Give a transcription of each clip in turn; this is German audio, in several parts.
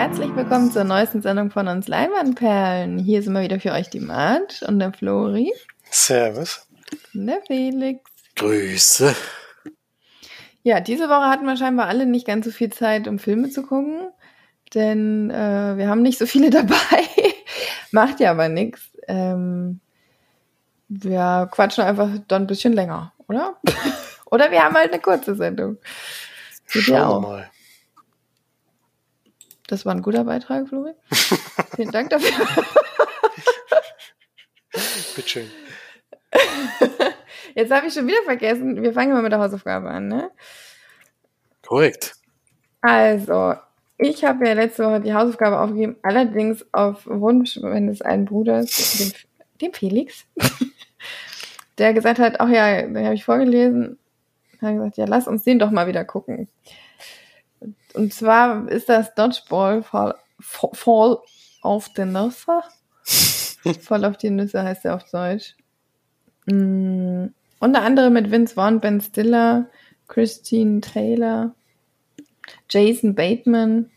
herzlich willkommen zur neuesten Sendung von uns Leinwandperlen. Hier sind wir wieder für euch die Mart und der Flori. Servus. Und der Felix. Grüße. Ja, diese Woche hatten wir scheinbar alle nicht ganz so viel Zeit, um Filme zu gucken, denn äh, wir haben nicht so viele dabei. Macht ja aber nichts. Ähm, wir quatschen einfach dann ein bisschen länger, oder? oder wir haben halt eine kurze Sendung. Schauen wir mal. Das war ein guter Beitrag, Flori. Vielen Dank dafür. Bitteschön. Jetzt habe ich schon wieder vergessen. Wir fangen mal mit der Hausaufgabe an, ne? Korrekt. Also, ich habe ja letzte Woche die Hausaufgabe aufgegeben, allerdings auf Wunsch meines einen Bruders, dem, dem Felix, der gesagt hat, ach ja, den habe ich vorgelesen, hat gesagt, ja, lass uns den doch mal wieder gucken. Und zwar ist das Dodgeball Fall, Fall auf den Nüsse. Voll auf die Nüsse heißt er auf Deutsch. Mm, unter anderem mit Vince Vaughn, Ben Stiller, Christine Taylor, Jason Bateman.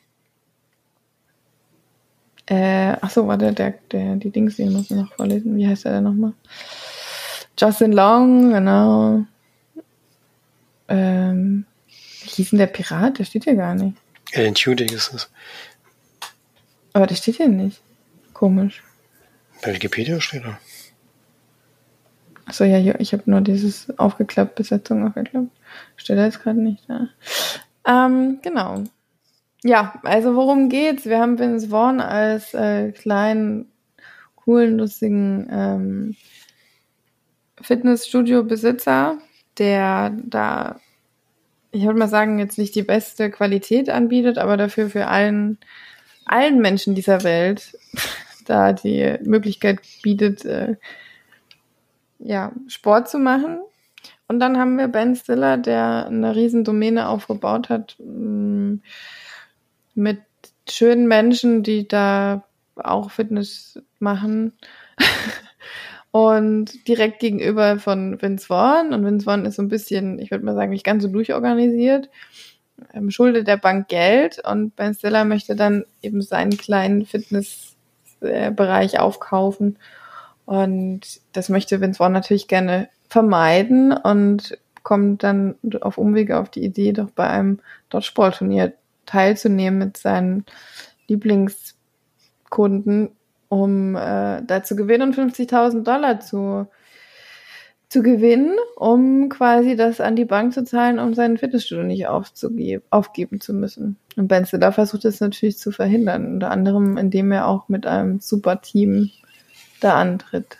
Äh, ach so, warte, der, der, die Dings, die muss ich noch vorlesen. Wie heißt er denn nochmal? Justin Long, genau. Ähm, wie hieß denn der Pirat? Der steht hier gar nicht. Alan Tudyk ist es. Aber der steht hier nicht. Komisch. Bei Wikipedia steht er. Achso, ja, ich habe nur dieses aufgeklappt, Besetzung aufgeklappt. Steht da jetzt gerade nicht da. Ähm, genau. Ja, also worum geht's? Wir haben Vince Vaughn als äh, kleinen, coolen, lustigen ähm, Fitnessstudio-Besitzer, der da, ich würde mal sagen, jetzt nicht die beste Qualität anbietet, aber dafür für allen, allen Menschen dieser Welt da die Möglichkeit bietet, äh, ja, Sport zu machen. Und dann haben wir Ben Stiller, der eine riesen Domäne aufgebaut hat mh, mit schönen Menschen, die da auch Fitness machen. und direkt gegenüber von Vince Vaughn. Und Vince Vaughn ist so ein bisschen, ich würde mal sagen, nicht ganz so durchorganisiert. Ähm, schuldet der Bank Geld und Ben Stiller möchte dann eben seinen kleinen Fitnessbereich aufkaufen. Und das möchte Vince Vaughn natürlich gerne vermeiden und kommt dann auf Umwege auf die Idee, doch bei einem Dodgeball-Turnier teilzunehmen mit seinen Lieblingskunden, um äh, da zu gewinnen und 50.000 Dollar zu, zu gewinnen, um quasi das an die Bank zu zahlen, um sein Fitnessstudio nicht aufzugeben, aufgeben zu müssen. Und Ben Stiller versucht es natürlich zu verhindern, unter anderem, indem er auch mit einem super Team da antritt.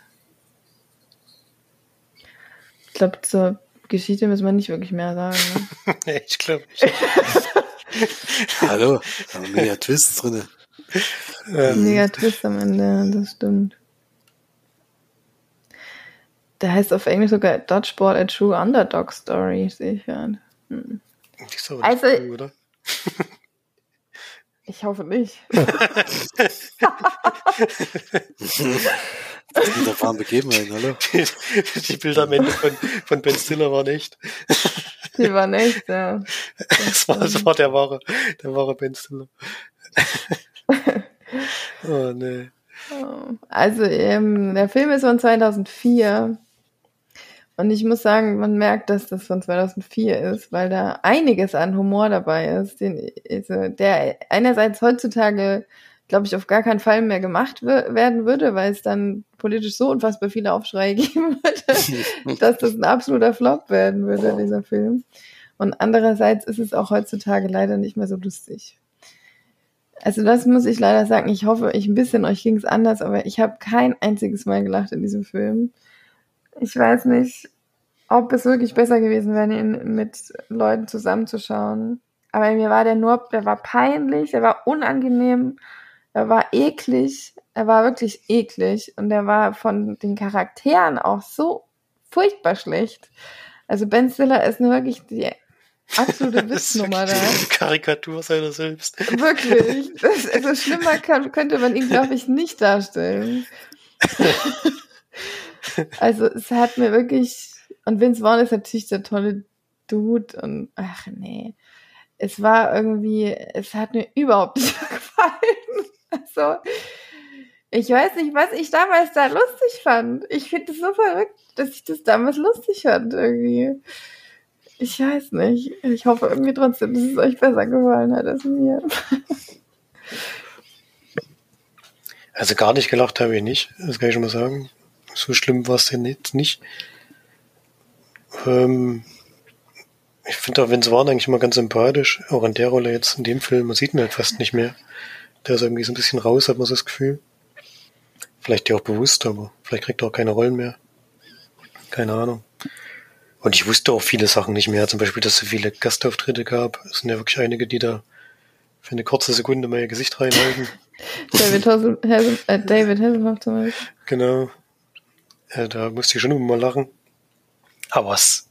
Ich glaube, zur Geschichte müssen wir nicht wirklich mehr sagen. Ne? Nee, ich glaube nicht. Hallo, da haben wir ja Twists drin. Ähm, Mega Twist am Ende, das stimmt. Der heißt auf Englisch sogar Dodgeball a True Underdog Story, sehe ich gerade. Hm. die ist aber Also- cool, oder? Ich hoffe nicht. Das sind der fahren Begebenheiten, hallo. Die, die Bilder am Ende von, von Ben Stiller waren echt. Die war echt, ja. Das war, das war der wahre, der wahre Ben Stiller. Oh, nee. Also, ähm, der Film ist von 2004. Und ich muss sagen, man merkt, dass das von 2004 ist, weil da einiges an Humor dabei ist, den, also, der einerseits heutzutage, glaube ich, auf gar keinen Fall mehr gemacht werden würde, weil es dann politisch so unfassbar viele Aufschreie geben würde, dass das ein absoluter Flop werden würde, dieser Film. Und andererseits ist es auch heutzutage leider nicht mehr so lustig. Also das muss ich leider sagen. Ich hoffe, ich ein bisschen euch ging es anders, aber ich habe kein einziges Mal gelacht in diesem Film. Ich weiß nicht, ob es wirklich besser gewesen wäre, ihn mit Leuten zusammenzuschauen. Aber mir war der nur, der war peinlich, der war unangenehm, er war eklig, er war wirklich eklig und er war von den Charakteren auch so furchtbar schlecht. Also Ben Stiller ist nur wirklich die absolute Witznummer da. Karikatur seiner selbst. Wirklich. Das, also schlimmer kann, könnte man ihn, glaube ich, nicht darstellen. also es hat mir wirklich. Und Vince Vaughn ist natürlich der tolle Dude und ach nee. es war irgendwie, es hat mir überhaupt nicht gefallen. Also, ich weiß nicht, was ich damals da lustig fand. Ich finde es so verrückt, dass ich das damals lustig fand irgendwie. Ich weiß nicht. Ich hoffe irgendwie trotzdem, dass es euch besser gefallen hat als mir. Also gar nicht gelacht habe ich nicht, das kann ich schon mal sagen. So schlimm war es denn jetzt nicht. Ähm, ich finde auch Vince Vaughn eigentlich immer ganz sympathisch, auch in der Rolle jetzt in dem Film, man sieht ihn halt fast nicht mehr. Der ist irgendwie so ein bisschen raus, hat man so das Gefühl. Vielleicht ja auch bewusst, aber vielleicht kriegt er auch keine Rollen mehr. Keine Ahnung. Und ich wusste auch viele Sachen nicht mehr, zum Beispiel, dass es so viele Gastauftritte gab. Es sind ja wirklich einige, die da für eine kurze Sekunde mal ihr Gesicht reinhalten. David, Hassel, Hassel, äh, David Hasselhoff zum Beispiel. Genau. Ja, da musste ich schon immer mal lachen. Aber es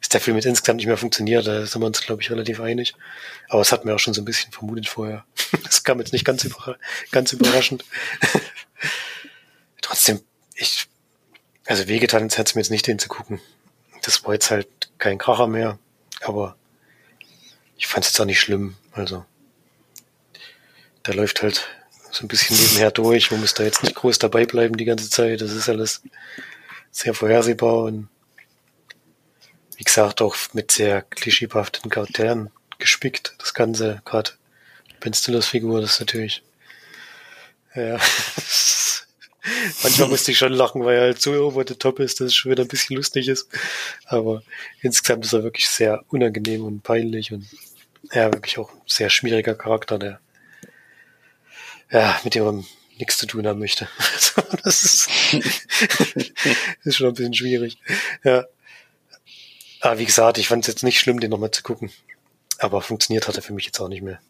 ist der Film jetzt insgesamt nicht mehr funktioniert, da sind wir uns, glaube ich, relativ einig. Aber es hat mir auch schon so ein bisschen vermutet vorher. Das kam jetzt nicht ganz, überra ganz überraschend. Trotzdem, ich, also wehgetan ins Herz mir jetzt nicht den zu gucken. Das war jetzt halt kein Kracher mehr, aber ich fand es jetzt auch nicht schlimm. Also, da läuft halt so ein bisschen nebenher durch. Man muss da jetzt nicht groß dabei bleiben die ganze Zeit. Das ist alles sehr vorhersehbar und wie gesagt auch mit sehr klischeebehafteten Charakteren gespickt. Das Ganze, gerade Ben Stillers Figur, das ist natürlich, ja, manchmal musste ich schon lachen, weil er halt so over the top ist, dass es schon wieder ein bisschen lustig ist. Aber insgesamt ist er wirklich sehr unangenehm und peinlich und ja, wirklich auch ein sehr schwieriger Charakter, der ja, mit dem man nichts zu tun haben möchte. das ist, ist schon ein bisschen schwierig. Ja. Aber wie gesagt, ich fand es jetzt nicht schlimm, den nochmal zu gucken. Aber funktioniert hat er für mich jetzt auch nicht mehr.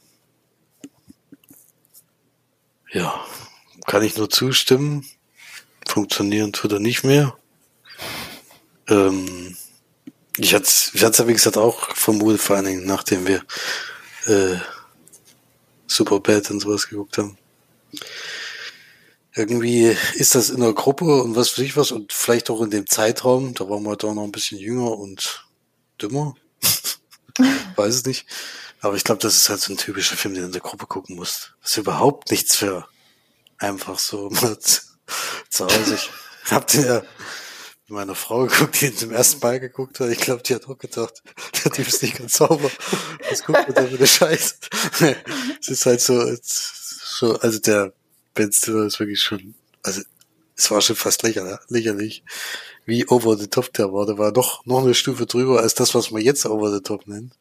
Ja, kann ich nur zustimmen. Funktionieren tut er nicht mehr. Ähm, ich hatte ich hatte ja wie gesagt auch vermutet, vor allen Dingen nachdem wir äh, Superbad und sowas geguckt haben. Irgendwie ist das in der Gruppe und was weiß ich was und vielleicht auch in dem Zeitraum, da waren wir da noch ein bisschen jünger und dümmer. Weiß es nicht. Aber ich glaube, das ist halt so ein typischer Film, den du in der Gruppe gucken musst. Das ist überhaupt nichts für einfach so zu Hause. Ich hab den ja mit meiner Frau geguckt, die ihn zum ersten Mal geguckt hat. Ich glaube, die hat auch gedacht, der Typ ist nicht ganz sauber. Was guckt man da für eine Scheiße? es ist halt so, so, also der Ben Stiller ist wirklich schon, also es war schon fast lächerlich, wie over the top der war. Der war noch, noch eine Stufe drüber als das, was man jetzt over the top nennt.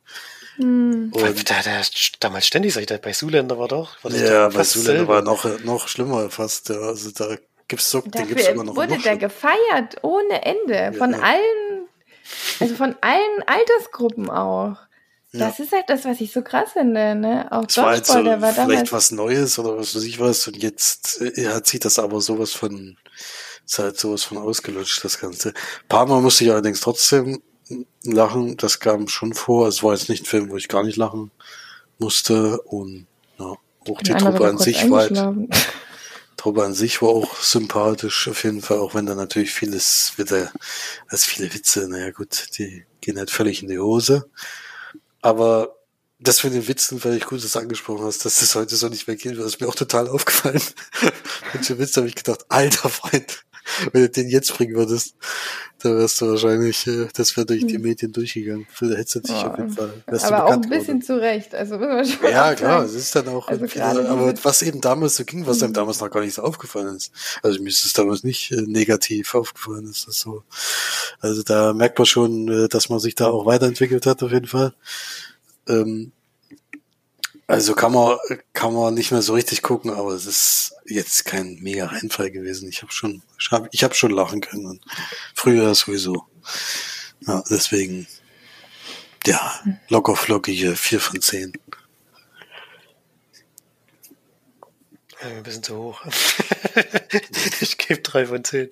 Hm. Und der, der damals ständig, sag ich, der bei Zuländer war doch. War das ja, bei Zuländer war noch, noch schlimmer fast. Ja, also da gibt's so, den gibt's immer noch. wurde noch der gefeiert ohne Ende. Von Ja. allen, also von allen Altersgruppen auch. Ja. Das ist halt das, was ich so krass finde, ne? Auch Es war halt so Dodgeball, der war vielleicht damals. was Neues oder was weiß ich was und jetzt äh, hat sich das aber sowas von ist halt sowas von ausgelutscht, das Ganze. Ein paar Mal musste ich allerdings trotzdem lachen, das kam schon vor. Es war jetzt nicht ein Film, wo ich gar nicht lachen musste und ja, auch die Truppe an sich war halt. Truppe an sich war auch sympathisch, auf jeden Fall, auch wenn da natürlich vieles wieder, als viele Witze, naja gut, die gehen halt völlig in die Hose. Aber das mit den Witzen, weil ich gut, dass du angesprochen hast, dass das heute so nicht mehr geht, das ist mir auch total aufgefallen. Manche Witze habe ich gedacht, alter Freund, wenn du den jetzt bringen würdest, dann wärst du wahrscheinlich, äh, das wäre durch die Hm. Medien durchgegangen. Da hättest du dich Ja. auf jeden Fall, Aber auch ein bisschen worden. zu Recht. Also Ja, klar, es ist dann auch, Also diese- aber was eben damals so ging, was einem Mhm. damals noch gar nicht so aufgefallen ist. Also mir ist es damals nicht äh, negativ aufgefallen, ist das so. Also da merkt man schon, äh, dass man sich da auch weiterentwickelt hat, auf jeden Fall. Ähm, also kann man, kann man nicht mehr so richtig gucken, aber es ist jetzt kein mega Reinfall gewesen. Ich habe schon, ich habe ich hab schon lachen können. Und früher sowieso. Ja, deswegen, ja, locker flockige vier von zehn. Äh, Ein bisschen zu hoch. ich gebe drei von zehn.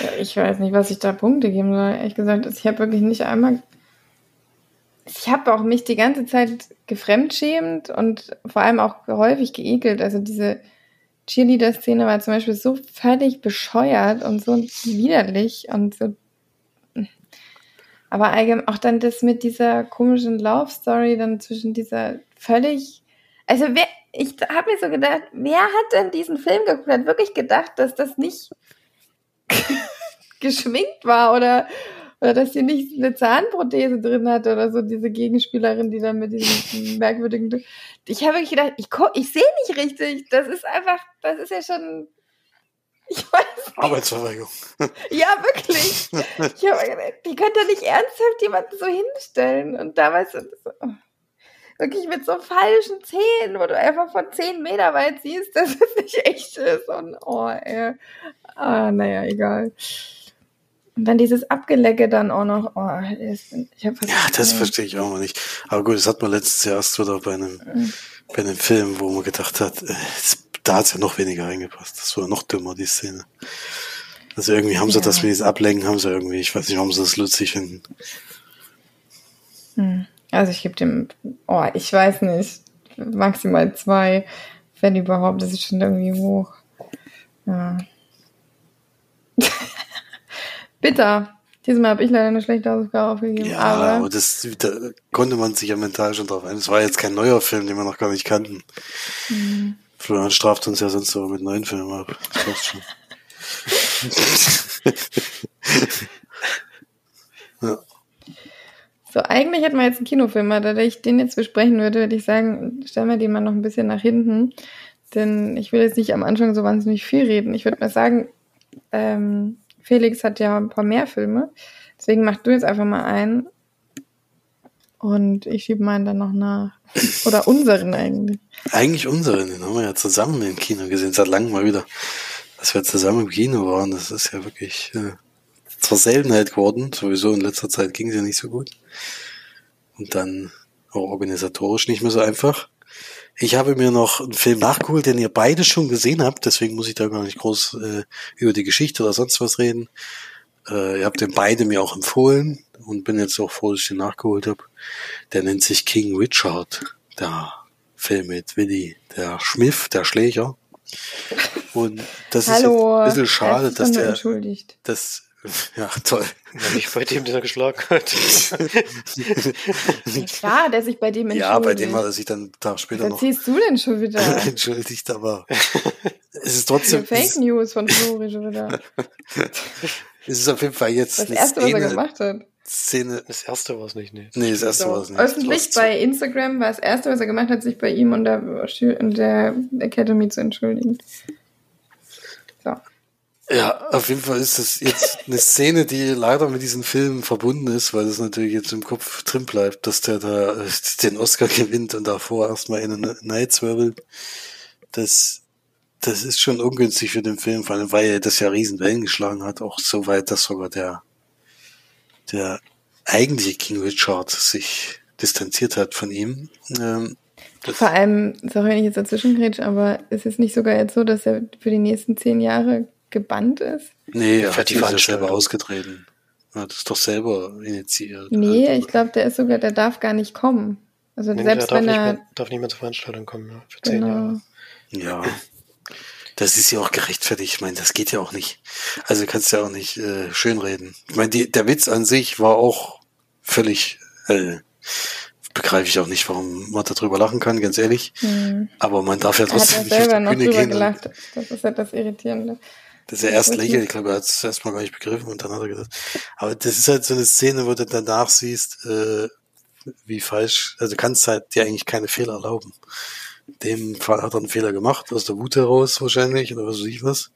Ja, ich weiß nicht, was ich da Punkte geben soll. Ehrlich gesagt, ich habe wirklich nicht einmal. Ich habe auch mich die ganze Zeit gefremdschämt und vor allem auch häufig geekelt. Also diese Cheerleader-Szene war zum Beispiel so völlig bescheuert und so widerlich und so. Aber allgemein auch dann das mit dieser komischen Love Story, dann zwischen dieser völlig, also wer, ich habe mir so gedacht, wer hat denn diesen Film geguckt, hat wirklich gedacht, dass das nicht geschminkt war oder, oder dass sie nicht eine Zahnprothese drin hat oder so, diese Gegenspielerin, die dann mit diesem merkwürdigen. Ich habe wirklich gedacht, ich, ich sehe nicht richtig. Das ist einfach, das ist ja schon. Ich weiß nicht. Arbeitsverweigerung. Ja, wirklich. Ich habe gedacht, die könnte nicht ernsthaft jemanden so hinstellen. Und damals oh, wirklich mit so falschen Zähnen, wo du einfach von zehn Meter weit siehst, dass es nicht echt ist. Und oh, ey. Ah, naja, egal. Und dann dieses Abgelecke dann auch noch. Oh, ich hab ja, das verstehe ich auch mal nicht. Aber gut, das hat man letztes Jahr erst wieder bei einem, mhm. bei einem Film, wo man gedacht hat, äh, da hat's ja noch weniger reingepasst. Das war noch dümmer, die Szene. Also irgendwie haben sie ja. das mit diesem Ablenken, haben sie irgendwie, ich weiß nicht, warum sie das lustig finden. Hm. Also ich gebe dem, oh, ich weiß nicht, maximal zwei, wenn überhaupt, das ist schon irgendwie hoch. Ja. Bitter. Diesmal habe ich leider eine schlechte Hausaufgabe aufgegeben. Ja, aber, das da konnte man sich ja mental schon drauf ein. Es war jetzt kein neuer Film, den wir noch gar nicht kannten. Mhm. Florian straft uns ja sonst so mit neuen Filmen ab. Das passt schon. ja. So, eigentlich hätten wir jetzt einen Kinofilm, aber da ich den jetzt besprechen würde, würde ich sagen, stellen wir den mal noch ein bisschen nach hinten. Denn ich will jetzt nicht am Anfang so wahnsinnig viel reden. Ich würde mal sagen, ähm, Felix hat ja ein paar mehr Filme. Deswegen mach du jetzt einfach mal einen. Und ich schiebe meinen dann noch nach. Oder unseren eigentlich. Eigentlich unseren, den haben wir ja zusammen im Kino gesehen, seit langem mal wieder. Dass wir zusammen im Kino waren, das ist ja wirklich äh, zur Seltenheit geworden. Sowieso in letzter Zeit ging es ja nicht so gut. Und dann auch organisatorisch nicht mehr so einfach. Ich habe mir noch einen Film nachgeholt, den ihr beide schon gesehen habt, deswegen muss ich da gar nicht groß äh, über die Geschichte oder sonst was reden. Äh, ihr habt den beide mir auch empfohlen und bin jetzt auch froh, dass ich den nachgeholt habe. Der nennt sich King Richard, der Film mit Willy, der Schmiff, der Schläger. Und das Hallo, ist ein bisschen schade, dass der, entschuldigt. ja, toll. Ja, nicht bei dem, den er geschlagen hat. Klar, der sich bei dem entschuldigt. Ja, bei dem hat er sich dann einen Tag später Was noch erzählst du denn schon wieder? entschuldigt, aber es ist trotzdem. Fake News von Flori schon wieder. es ist auf jeden Fall jetzt Das erste, was er Szene, gemacht hat. Szene. Das erste war es nicht, nee. Nee, das erste So, war es nicht. öffentlich bei Instagram war das erste, was er gemacht hat, sich bei ihm und der, und der Academy zu entschuldigen. Ja, auf jeden Fall ist das jetzt eine Szene, die leider mit diesem Film verbunden ist, weil das natürlich jetzt im Kopf drin bleibt, dass der da äh, den Oscar gewinnt und davor erstmal in eine Night wirbelt. Das, das ist schon ungünstig für den Film, vor allem weil er das ja riesen Wellen geschlagen hat, auch so weit, dass sogar der, der eigentliche King Richard sich distanziert hat von ihm. Ähm, das, Vor allem, sorry, wenn ich jetzt dazwischen grätsch, aber ist es nicht sogar jetzt so, dass er für die nächsten zehn Jahre gebannt ist? nee, er hat die Veranstaltung. selber ausgetreten. Er hat es doch selber initiiert. Nee, ich glaube, der ist sogar, der darf gar nicht kommen. Also Nee, selbst der darf wenn nicht, er, mehr, darf nicht mehr zur Veranstaltung kommen, ja, für zehn Jahre. genau, Ja. Das ist ja auch gerechtfertigt. Ich meine, das geht ja auch nicht. Also kannst ja auch nicht äh, schönreden. Ich meine, die, der Witz an sich war auch völlig, äh, begreife ich auch nicht, warum man darüber lachen kann, ganz ehrlich. hm. Aber man darf ja er hat trotzdem ja nicht auf die noch Bühne gehen. Gelacht. Das ist ja das Irritierende. Dass er erst Das ist lächelt, nicht- ich glaube, er hat es erstmal gar nicht begriffen und dann hat er gesagt. Aber das ist halt so eine Szene, wo du danach siehst, äh, wie falsch, also du kannst halt dir eigentlich keine Fehler erlauben. In dem Fall hat er einen Fehler gemacht, aus der Wut heraus wahrscheinlich, oder was weiß ich was.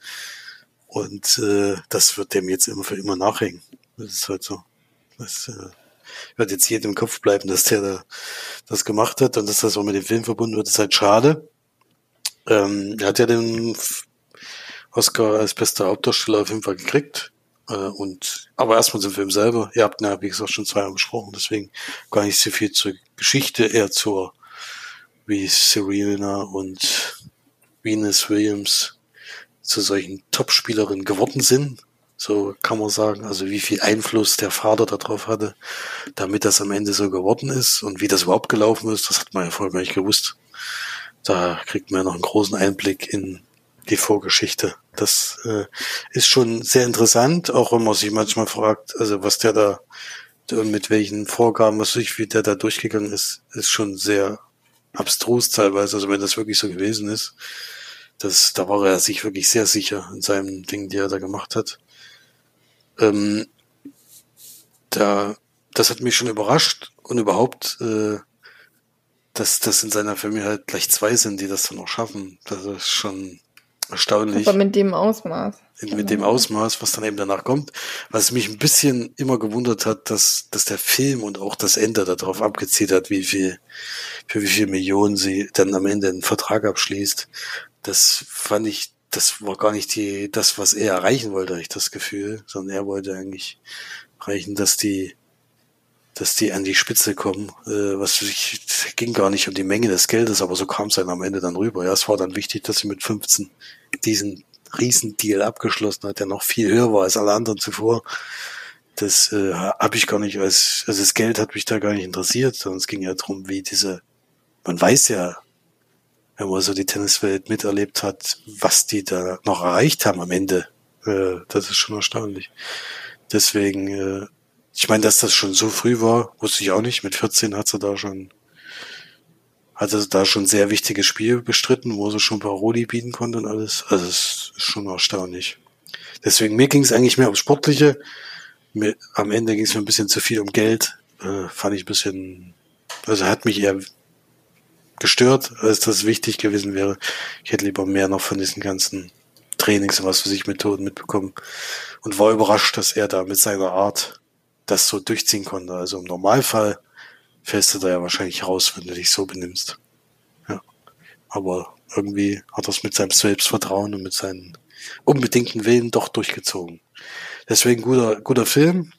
Und äh, das wird dem jetzt immer für immer nachhängen. Das ist halt so. Das äh, wird jetzt jedem im Kopf bleiben, dass der da das gemacht hat und dass das auch mit dem Film verbunden wird, ist halt schade. Ähm, er hat ja den Oscar als bester Hauptdarsteller auf jeden Fall gekriegt. Äh, und aber erstmal zum Film selber. Ihr habt ja, wie gesagt, schon zweimal besprochen, deswegen gar nicht so viel zur Geschichte, eher zur wie Serena und Venus Williams zu solchen Topspielerinnen geworden sind. So kann man sagen. Also wie viel Einfluss der Vater darauf hatte, damit das am Ende so geworden ist und wie das überhaupt gelaufen ist, das hat man ja vorher gar nicht gewusst. Da kriegt man ja noch einen großen Einblick in die Vorgeschichte. Das äh, ist schon sehr interessant, auch wenn man sich manchmal fragt, also was der da und mit welchen Vorgaben, was ich, wie der da durchgegangen ist, ist schon sehr abstrus teilweise. Also wenn das wirklich so gewesen ist, das, da war er sich wirklich sehr sicher in seinem Ding, die er da gemacht hat. Ähm, da, das hat mich schon überrascht und überhaupt, äh, dass das in seiner Familie halt gleich zwei sind, die das dann auch schaffen. Das ist schon erstaunlich. Aber mit dem Ausmaß. Mit dem Ausmaß, was dann eben danach kommt. Was mich ein bisschen immer gewundert hat, dass, dass der Film und auch das Ende darauf abgezielt hat, wie viel, für wie viel Millionen sie dann am Ende einen Vertrag abschließt. Das fand ich, das war gar nicht die, das, was er erreichen wollte, ich das Gefühl, sondern er wollte eigentlich erreichen, dass die, dass die an die Spitze kommen. Äh, was ich, ging gar nicht um die Menge des Geldes, aber so kam es dann am Ende dann rüber. Ja, es war dann wichtig, dass sie mit 15 diesen Riesendeal abgeschlossen hat, der noch viel höher war als alle anderen zuvor. Das äh, habe ich gar nicht als, also das Geld hat mich da gar nicht interessiert, sondern es ging ja darum, wie diese, man weiß ja, wenn man so die Tenniswelt miterlebt hat, was die da noch erreicht haben am Ende. Äh, das ist schon erstaunlich. Deswegen äh, ich meine, dass das schon so früh war, wusste ich auch nicht. Mit 14 hat sie da schon, hat sie da schon sehr wichtiges Spiel bestritten, wo sie schon Paroli bieten konnte und alles. Also es ist schon erstaunlich. Deswegen, mir ging es eigentlich mehr ums Sportliche. Mir, am Ende ging es mir ein bisschen zu viel um Geld. Äh, fand ich ein bisschen, also hat mich eher gestört, als das wichtig gewesen wäre. Ich hätte lieber mehr noch von diesen ganzen Trainings und was für sich Methoden mitbekommen. Und war überrascht, dass er da mit seiner Art das so durchziehen konnte. Also im Normalfall fällst du da ja wahrscheinlich raus, wenn du dich so benimmst. Ja. Aber irgendwie hat er es mit seinem Selbstvertrauen und mit seinen unbedingten Willen doch durchgezogen. Deswegen guter, guter Film.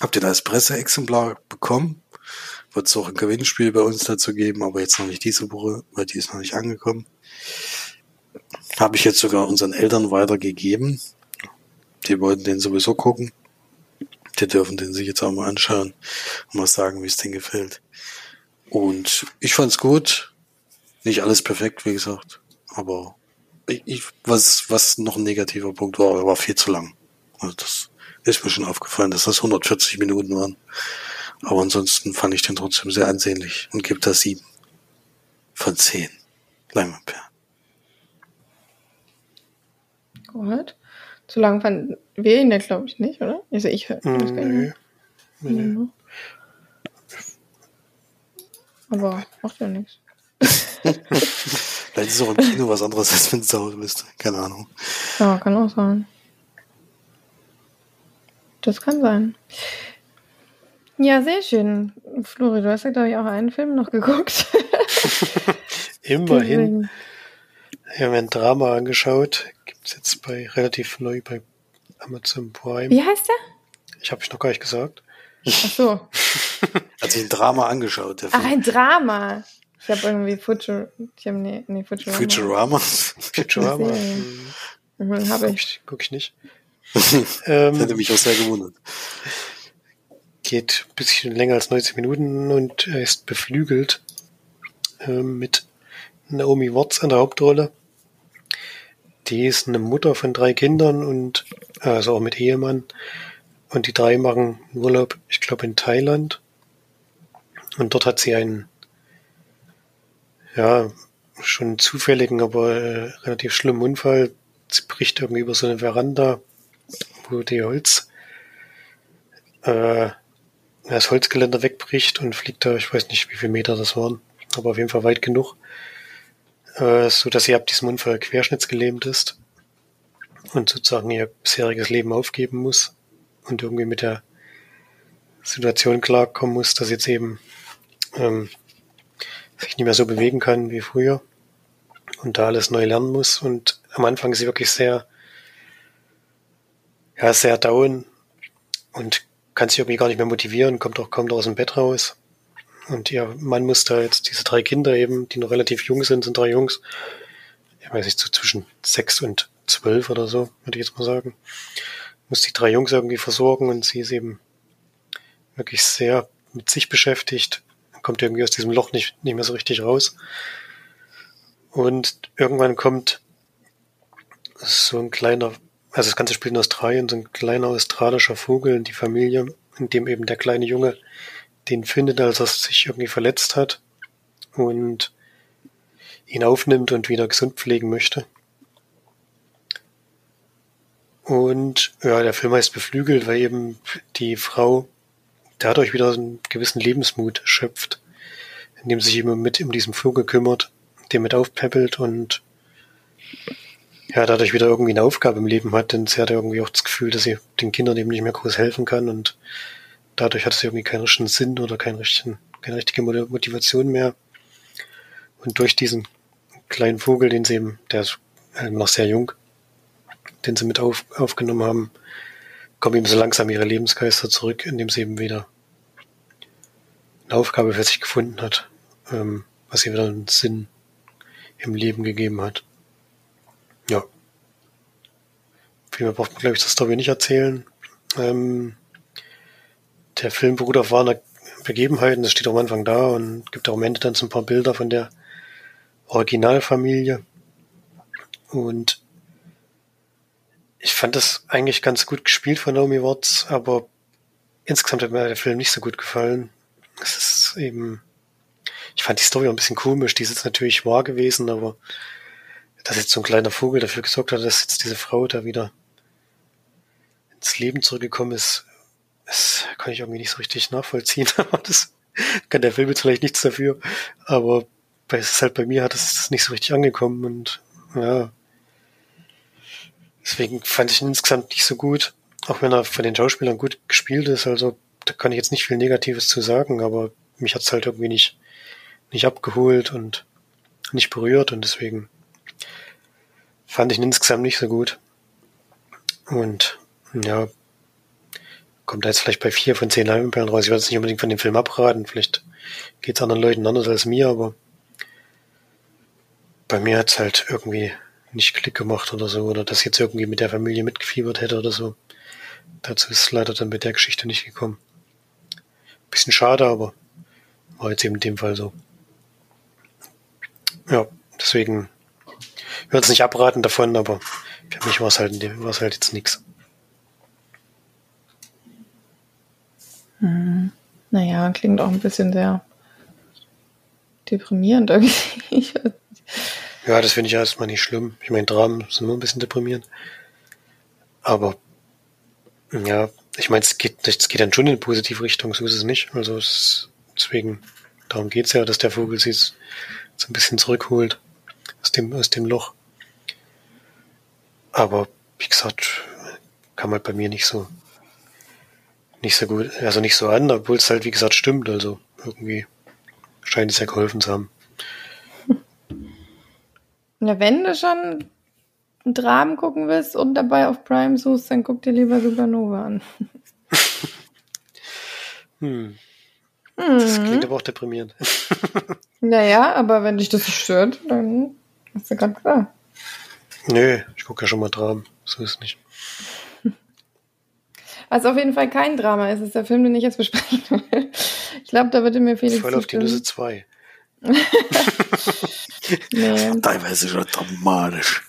Habt ihr das Presseexemplar bekommen? Wird es auch ein Gewinnspiel bei uns dazu geben, aber jetzt noch nicht diese Woche, weil die ist noch nicht angekommen. Habe ich jetzt sogar unseren Eltern weitergegeben. Die wollten den sowieso gucken. Die dürfen den sich jetzt auch mal anschauen und mal sagen, wie es denen gefällt. Und ich fand's gut. Nicht alles perfekt, wie gesagt. Aber ich, was, was noch ein negativer Punkt war, war viel zu lang. Also das ist mir schon aufgefallen, dass das 140 Minuten waren. Aber ansonsten fand ich den trotzdem sehr ansehnlich und gebe da sieben von zehn Leinwandperlen. Gut. Zu lang fanden wir ihn ja, glaube ich, nicht, oder? Also ich höre das gar nicht. Nee. Mhm. Aber macht ja nichts. Vielleicht ist es auch im Kino was anderes, als wenn es zu Hause bist. Keine Ahnung. Ja, kann auch sein. Das kann sein. Ja, sehr schön. Flori, du hast ja, glaube ich, auch einen Film noch geguckt. Immerhin. Ich habe mir ein Drama angeschaut. Es jetzt bei relativ neu bei Amazon Prime. Wie heißt der? Ich habe ich noch gar nicht gesagt. Ach so. Hat sich ein Drama angeschaut. Ach, ein Drama. Ich habe irgendwie Futur, ich hab, nee, nee, Futurama. Futurama? Futurama. Mhm, habe ich. Guck ich nicht. ähm, hätte mich auch sehr gewundert. Geht ein bisschen länger als 90 Minuten und er ist beflügelt äh, mit Naomi Watts an der Hauptrolle. Die ist eine Mutter von drei Kindern und also auch mit Ehemann. Und die drei machen Urlaub, ich glaube, in Thailand. Und dort hat sie einen, ja, schon zufälligen, aber äh, relativ schlimmen Unfall. Sie bricht irgendwie über so eine Veranda, wo die Holz, äh, das Holzgeländer wegbricht und fliegt da, ich weiß nicht, wie viele Meter das waren, aber auf jeden Fall weit genug äh, so dass sie ab diesem Unfall querschnittsgelähmt ist und sozusagen ihr bisheriges Leben aufgeben muss und irgendwie mit der Situation klarkommen muss, dass jetzt eben ähm, sich nicht mehr so bewegen kann wie früher und da alles neu lernen muss. Und am Anfang ist sie wirklich sehr, ja, sehr down und kann sich irgendwie gar nicht mehr motivieren, kommt auch kaum aus dem Bett raus. Und ihr Mann muss da jetzt diese drei Kinder eben, die noch relativ jung sind, sind drei Jungs, ich weiß nicht, so zwischen sechs und zwölf oder so, würde ich jetzt mal sagen, muss die drei Jungs irgendwie versorgen und sie ist eben wirklich sehr mit sich beschäftigt, kommt irgendwie aus diesem Loch nicht, nicht mehr so richtig raus. Und irgendwann kommt so ein kleiner, also das ganze spielt in Australien, so ein kleiner australischer Vogel in die Familie, in dem eben der kleine Junge den findet, als er sich irgendwie verletzt hat und ihn aufnimmt und wieder gesund pflegen möchte. Und ja, der Film heißt Beflügelt, weil eben die Frau dadurch wieder einen gewissen Lebensmut schöpft, indem sie sich immer mit um diesen Vogel kümmert, den mit aufpäppelt und ja, dadurch wieder irgendwie eine Aufgabe im Leben hat, denn sie hat irgendwie auch das Gefühl, dass sie den Kindern eben nicht mehr groß helfen kann und dadurch hat sie irgendwie keinen richtigen Sinn oder keinen richtigen, keine richtige Motivation mehr. Und durch diesen kleinen Vogel, den sie eben, der ist noch sehr jung, den sie mit auf, aufgenommen haben, kommen eben so langsam ihre Lebensgeister zurück, indem sie eben wieder eine Aufgabe für sich gefunden hat, ähm, was ihr wieder einen Sinn im Leben gegeben hat. Ja. Viel mehr braucht man, glaube ich, das Story nicht erzählen. Ähm, der Film beruht auf wahrer Begebenheiten, das steht auch am Anfang da und gibt auch am Ende dann so ein paar Bilder von der Originalfamilie. Und ich fand das eigentlich ganz gut gespielt von Naomi Watts, aber insgesamt hat mir der Film nicht so gut gefallen. Es ist eben, ich fand die Story auch ein bisschen komisch. Die ist jetzt natürlich wahr gewesen, aber dass jetzt so ein kleiner Vogel dafür gesorgt hat, dass jetzt diese Frau da wieder ins Leben zurückgekommen ist, das kann ich irgendwie nicht so richtig nachvollziehen. Das kann der Film jetzt vielleicht nichts dafür. Aber es ist halt bei mir hat es nicht so richtig angekommen und ja. Deswegen fand ich ihn insgesamt nicht so gut. Auch wenn er von den Schauspielern gut gespielt ist. Also da kann ich jetzt nicht viel Negatives zu sagen, aber mich hat es halt irgendwie nicht, nicht abgeholt und nicht berührt und deswegen fand ich ihn insgesamt nicht so gut. Und ja, kommt da jetzt vielleicht bei vier von zehn Leinwandperlen raus. Ich würde jetzt nicht unbedingt von dem Film abraten. Vielleicht geht es anderen Leuten anders als mir, aber bei mir hat es halt irgendwie nicht Klick gemacht oder so, oder dass jetzt irgendwie mit der Familie mitgefiebert hätte oder so. Dazu ist es leider dann mit der Geschichte nicht gekommen. Bisschen schade, aber war jetzt eben in dem Fall so. Ja, deswegen würde es nicht abraten davon, aber für mich war es halt, war's halt jetzt nichts. Hm. Naja, klingt auch ein bisschen sehr deprimierend irgendwie. ja, das finde ich erstmal nicht schlimm. Ich meine, Dramen sind nur ein bisschen deprimierend. Aber ja, ich meine, es geht, es geht dann schon in eine positive Richtung, so ist es nicht. Also es, deswegen, darum geht's ja, dass der Vogel sich so ein bisschen zurückholt aus dem, aus dem Loch. Aber wie gesagt, kam halt bei mir nicht so nicht so gut, also nicht so an, obwohl es halt wie gesagt stimmt. Also irgendwie scheint es ja geholfen zu haben. Ja, wenn du schon einen Dramen gucken willst und dabei auf Prime suchst, dann guck dir lieber Supernova an. hm. Das mhm. klingt aber auch deprimierend. naja, aber wenn dich das nicht stört, dann hast du gerade gesagt. Nö, ich gucke ja schon mal Dramen. So ist es nicht. Was auf jeden Fall kein Drama ist, ist der Film, den ich jetzt besprechen will. Ich glaube, da würde mir Felix Voll auf die Nüsse 2. nee. Teilweise schon dramatisch.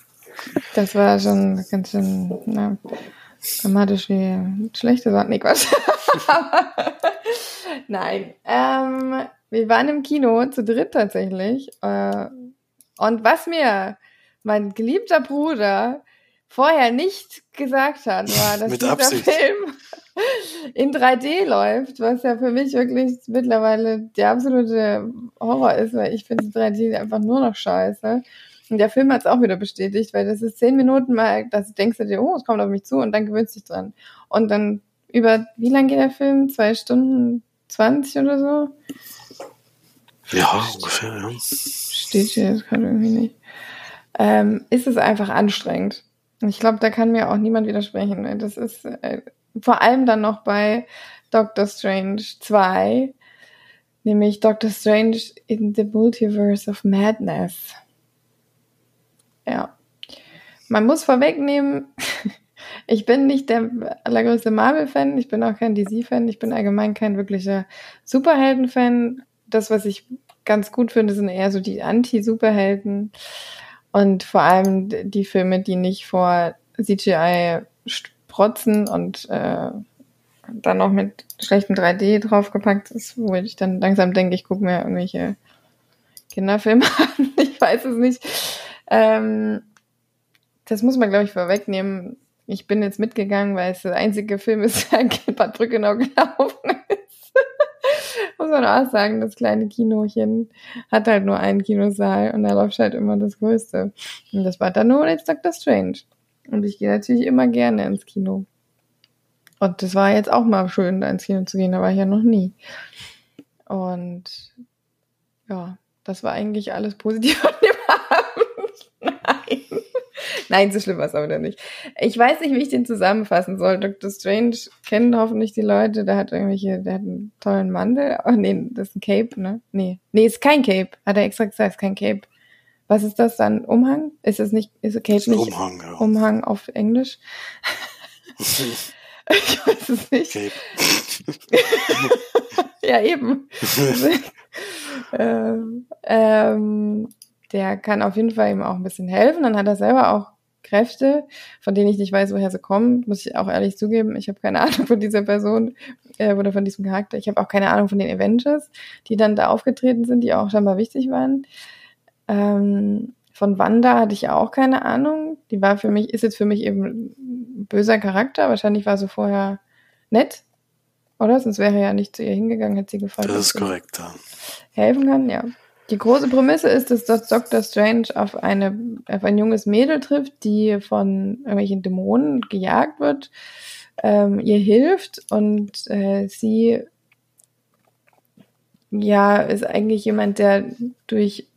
Das war schon ganz schön na, dramatisch wie schlechte Sachen. Nee, Quatsch. Nein. Ähm, wir waren im Kino zu dritt tatsächlich. Äh, und was mir mein geliebter Bruder vorher nicht gesagt hat, war, dass dieser Absicht. Film in 3D läuft, was ja für mich wirklich mittlerweile der absolute Horror ist, weil ich finde 3D einfach nur noch scheiße. Und der Film hat es auch wieder bestätigt, weil das ist zehn Minuten mal, dass du denkst dir, oh, es kommt auf mich zu und dann gewöhnst du dich dran. Und dann über, wie lang geht der Film? Zwei Stunden zwanzig oder so? Ja, ungefähr, ja. Steht hier jetzt gerade irgendwie nicht. Ähm, ist es einfach anstrengend. Ich glaube, da kann mir auch niemand widersprechen. Das ist äh, vor allem dann noch bei Doctor Strange 2, nämlich Doctor Strange in the Multiverse of Madness. Ja. Man muss vorwegnehmen, ich bin nicht der allergrößte Marvel-Fan, ich bin auch kein DC-Fan, ich bin allgemein kein wirklicher Superhelden-Fan. Das, was ich ganz gut finde, sind eher so die Anti-Superhelden. Und vor allem die Filme, die nicht vor CGI sprotzen und äh, dann noch mit schlechten 3D draufgepackt ist, wo ich dann langsam denke, ich gucke mir irgendwelche Kinderfilme an. Ich weiß es nicht. Ähm, das muss man, glaube ich, vorwegnehmen. Ich bin jetzt mitgegangen, weil es der einzige Film ist, der Bad Brückenau gelaufen. Muss man auch sagen, das kleine Kinochen hat halt nur einen Kinosaal und da läuft halt immer das Größte. Und das war dann nur jetzt Dr. Strange. Und ich gehe natürlich immer gerne ins Kino. Und das war jetzt auch mal schön, da ins Kino zu gehen, da war ich ja noch nie. Und ja, das war eigentlich alles positiv an dem Abend. Nein. Nein, so schlimm war es aber nicht. Ich weiß nicht, wie ich den zusammenfassen soll. Dr. Strange kennen hoffentlich die Leute. Der hat irgendwelche, der hat einen tollen Mandel. Oh, nee, das ist ein Cape, ne? Nee. Nee, ist kein Cape. Hat er extra gesagt, ist kein Cape. Was ist das dann? Umhang? Ist es nicht, ist Cape ist nicht Umhang, ja. Umhang auf Englisch? ich weiß es nicht. Cape. ja, eben. ähm, ähm, der kann auf jeden Fall ihm auch ein bisschen helfen. Dann hat er selber auch Kräfte, von denen ich nicht weiß, woher sie kommen, muss ich auch ehrlich zugeben. Ich habe keine Ahnung von dieser Person äh, oder von diesem Charakter. Ich habe auch keine Ahnung von den Avengers, die dann da aufgetreten sind, die auch scheinbar wichtig waren. Ähm, von Wanda hatte ich auch keine Ahnung. Die war für mich, ist jetzt für mich eben ein böser Charakter. Wahrscheinlich war sie vorher nett, oder? Sonst wäre er ja nicht zu ihr hingegangen, hätte sie gefallen. Das ist korrekt, ja. Helfen kann, ja. Die große Prämisse ist, dass das Dr. Strange auf, eine, auf ein junges Mädel trifft, die von irgendwelchen Dämonen gejagt wird, ähm, ihr hilft und äh, sie ja ist eigentlich jemand, der durch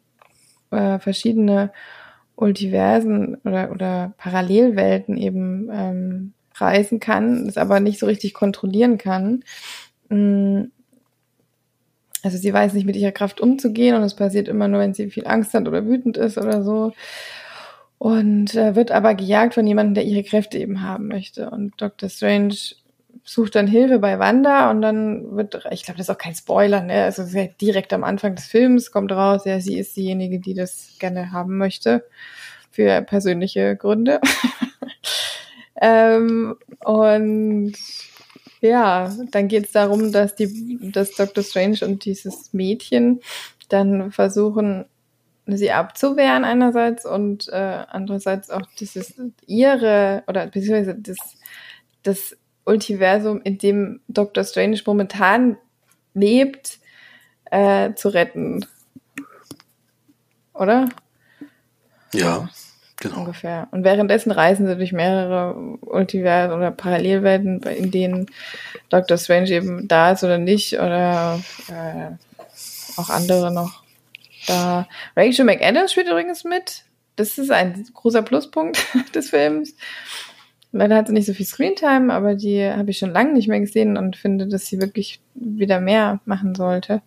äh, verschiedene Multiversen oder, oder Parallelwelten eben ähm, reisen kann, es aber nicht so richtig kontrollieren kann. Also sie weiß nicht mit ihrer Kraft umzugehen und es passiert immer nur, wenn sie viel Angst hat oder wütend ist oder so. Und äh, wird aber gejagt von jemandem, der ihre Kräfte eben haben möchte. Und Dr. Strange sucht dann Hilfe bei Wanda und dann wird, ich glaube, das ist auch kein Spoiler, ne? Also direkt am Anfang des Films kommt raus, ja, sie ist diejenige, die das gerne haben möchte. Für persönliche Gründe. ähm, und ja, dann geht es darum, dass die, dass Dr. Strange und dieses Mädchen dann versuchen, sie abzuwehren einerseits und äh, andererseits auch dieses ihre oder beziehungsweise das, das Multiversum, in dem Dr. Strange momentan lebt, äh, zu retten. Oder? Ja. Genau. Ungefähr. Und währenddessen reisen sie durch mehrere Multiversen oder Parallelwelten, in denen Dr. Strange eben da ist oder nicht, oder äh, auch andere noch da. Rachel McAdams spielt übrigens mit. Das ist ein großer Pluspunkt des Films. Leider hat sie nicht so viel Screentime, aber die habe ich schon lange nicht mehr gesehen und finde, dass sie wirklich wieder mehr machen sollte.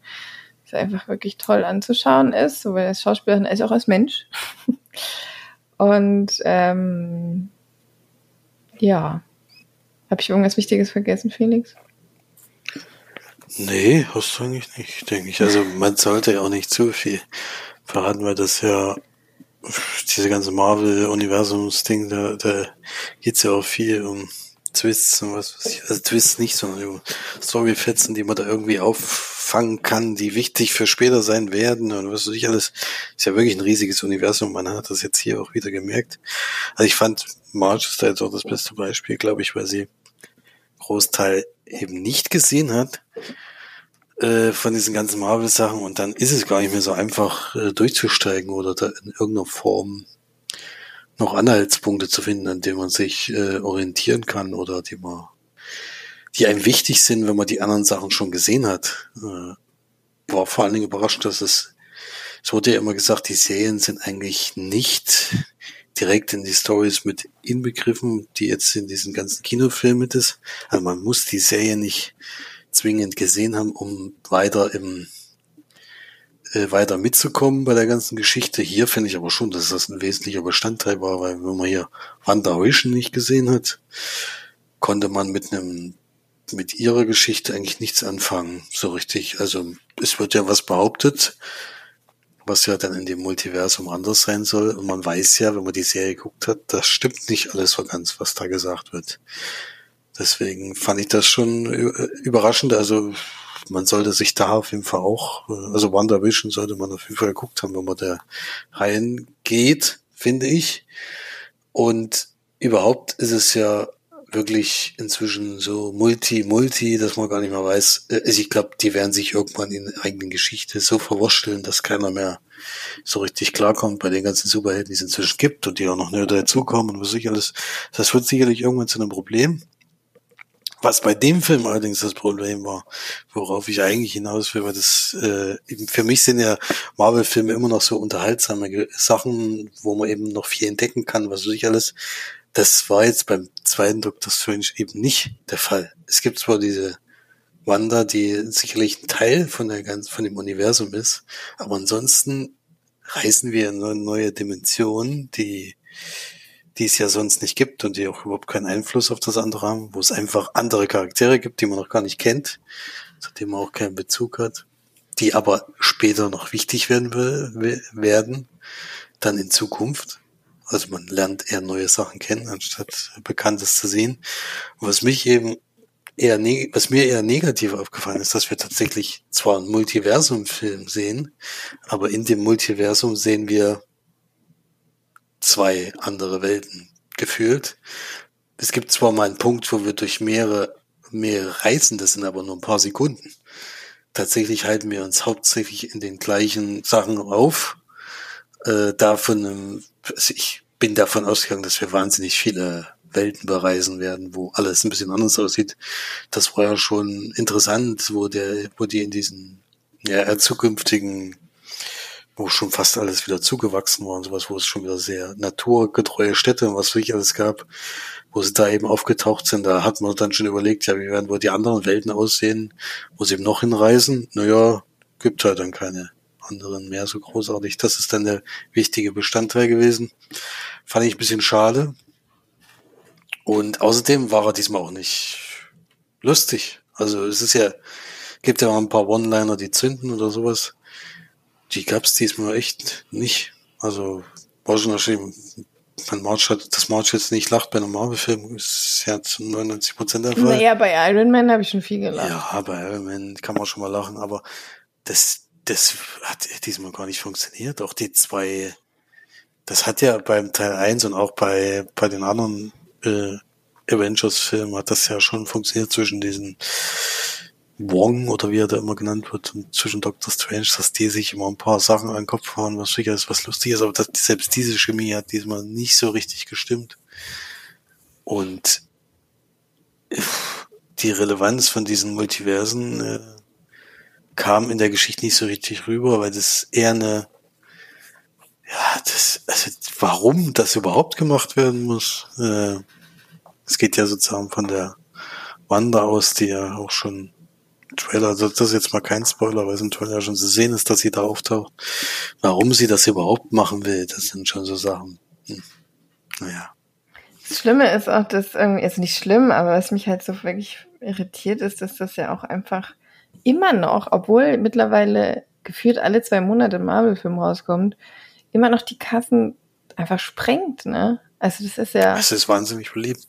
Dass einfach wirklich toll anzuschauen ist, sowohl als Schauspielerin als auch als Mensch. Und ähm, ja, habe ich irgendwas Wichtiges vergessen, Felix? Nee, hast du eigentlich nicht, denke ich. Also man sollte ja auch nicht zu viel verraten, weil das ja diese ganze Marvel-Universums-Ding, da, da geht's ja auch viel um Twists und was weiß ich. Also Twists nicht, sondern Storyfetzen, die man da irgendwie auffangen kann, die wichtig für später sein werden und was weiß ich alles. Ist ja wirklich ein riesiges Universum. Man hat das jetzt hier auch wieder gemerkt. Also ich fand March ist da jetzt auch das beste Beispiel, glaube ich, weil sie Großteil eben nicht gesehen hat äh, von diesen ganzen Marvel-Sachen und dann ist es gar nicht mehr so einfach äh, durchzusteigen oder da in irgendeiner Form noch Anhaltspunkte zu finden, an denen man sich äh, orientieren kann oder die man, die einem wichtig sind, wenn man die anderen Sachen schon gesehen hat. Äh, war vor allen Dingen überrascht, dass es, es wurde ja immer gesagt, die Serien sind eigentlich nicht direkt in die Stories mit inbegriffen, die jetzt in diesen ganzen Kinofilmen mit ist. Also man muss die Serie nicht zwingend gesehen haben, um weiter im äh, weiter mitzukommen bei der ganzen Geschichte. Hier finde ich aber schon, dass das ein wesentlicher Bestandteil war, weil wenn man hier Wanda Heuschen nicht gesehen hat, konnte man mit einem mit ihrer Geschichte eigentlich nichts anfangen, so richtig. Also es wird ja was behauptet, was ja dann in dem Multiversum anders sein soll. Und man weiß ja, wenn man die Serie geguckt hat, das stimmt nicht alles so ganz, was da gesagt wird. Deswegen fand ich das schon überraschend. Also man sollte sich da auf jeden Fall auch, also WandaVision sollte man auf jeden Fall geguckt haben, wenn man da reingeht, finde ich. Und überhaupt ist es ja wirklich inzwischen so multi-multi, dass man gar nicht mehr weiß. Äh, also ich glaube, die werden sich irgendwann in der eigenen Geschichte so verwurschteln, dass keiner mehr so richtig klarkommt bei den ganzen Superhelden, die es inzwischen gibt und die auch noch neu dazukommen und was ich alles. Das wird sicherlich irgendwann zu einem Problem. Was bei dem Film allerdings das Problem war, worauf ich eigentlich hinaus will, weil das äh, für mich sind ja Marvel-Filme immer noch so unterhaltsame Sachen, wo man eben noch viel entdecken kann, was weiß ich alles. Das war jetzt beim zweiten Doctor Strange eben nicht der Fall. Es gibt zwar diese Wanda, die sicherlich ein Teil von der ganzen, von dem Universum ist, aber ansonsten reisen wir in eine neue Dimension, die die es ja sonst nicht gibt und die auch überhaupt keinen Einfluss auf das andere haben, wo es einfach andere Charaktere gibt, die man noch gar nicht kennt, zu denen man auch keinen Bezug hat, die aber später noch wichtig werden will, werden, dann in Zukunft. Also man lernt eher neue Sachen kennen, anstatt Bekanntes zu sehen. Was mich eben eher, was mir eher negativ aufgefallen ist, dass wir tatsächlich zwar einen Multiversum-Film sehen, aber in dem Multiversum sehen wir zwei andere Welten gefühlt. Es gibt zwar mal einen Punkt, wo wir durch mehrere, mehrere Reisen, das sind aber nur ein paar Sekunden. Tatsächlich halten wir uns hauptsächlich in den gleichen Sachen auf. Äh, davon, also ich bin davon ausgegangen, dass wir wahnsinnig viele Welten bereisen werden, wo alles ein bisschen anders aussieht. Das war ja schon interessant, wo der, wo die in diesen ja, zukünftigen wo schon fast alles wieder zugewachsen war und sowas, wo es schon wieder sehr naturgetreue Städte und was wirklich alles gab, wo sie da eben aufgetaucht sind, da hat man dann schon überlegt, ja, wie werden wohl die anderen Welten aussehen, wo sie eben noch hinreisen? Naja, gibt halt dann keine anderen mehr so großartig. Das ist dann der wichtige Bestandteil gewesen. Fand ich ein bisschen schade. Und außerdem war er diesmal auch nicht lustig. Also es ist ja, gibt ja mal ein paar One-Liner, die zünden oder sowas. Die gab's diesmal echt nicht. Also war schon erschienen. Wenn March hat, dass March jetzt nicht lacht bei einem Marvel-Film, ist ja zu 99 Prozent der Fall. Naja, bei Iron Man habe ich schon viel gelacht. Ja, bei Iron Man kann man schon mal lachen, aber das, das hat diesmal gar nicht funktioniert. Auch die zwei, das hat ja beim Teil 1 und auch bei, bei den anderen äh, Avengers-Filmen hat das ja schon funktioniert zwischen diesen Wong oder wie er da immer genannt wird, und zwischen Doctor Strange, dass die sich immer ein paar Sachen an den Kopf hauen, was sicher ist, was lustig ist, aber das, selbst diese Chemie hat diesmal nicht so richtig gestimmt. Und die Relevanz von diesen Multiversen äh, kam in der Geschichte nicht so richtig rüber, weil das eher eine, ja, das, also warum das überhaupt gemacht werden muss, äh, es geht ja sozusagen von der Wanda aus, die ja auch schon Trailer, also das ist jetzt mal kein Spoiler, weil es im Trailer schon zu sehen ist, dass sie da auftaucht. Warum sie das überhaupt machen will, das sind schon so Sachen. Hm. Naja. Das Schlimme ist auch, dass irgendwie, ist nicht schlimm, aber was mich halt so wirklich irritiert ist, dass das ja auch einfach immer noch, obwohl mittlerweile gefühlt alle zwei Monate Marvel-Film rauskommt, immer noch die Kassen einfach sprengt, ne? Also das ist ja. Es ist wahnsinnig beliebt.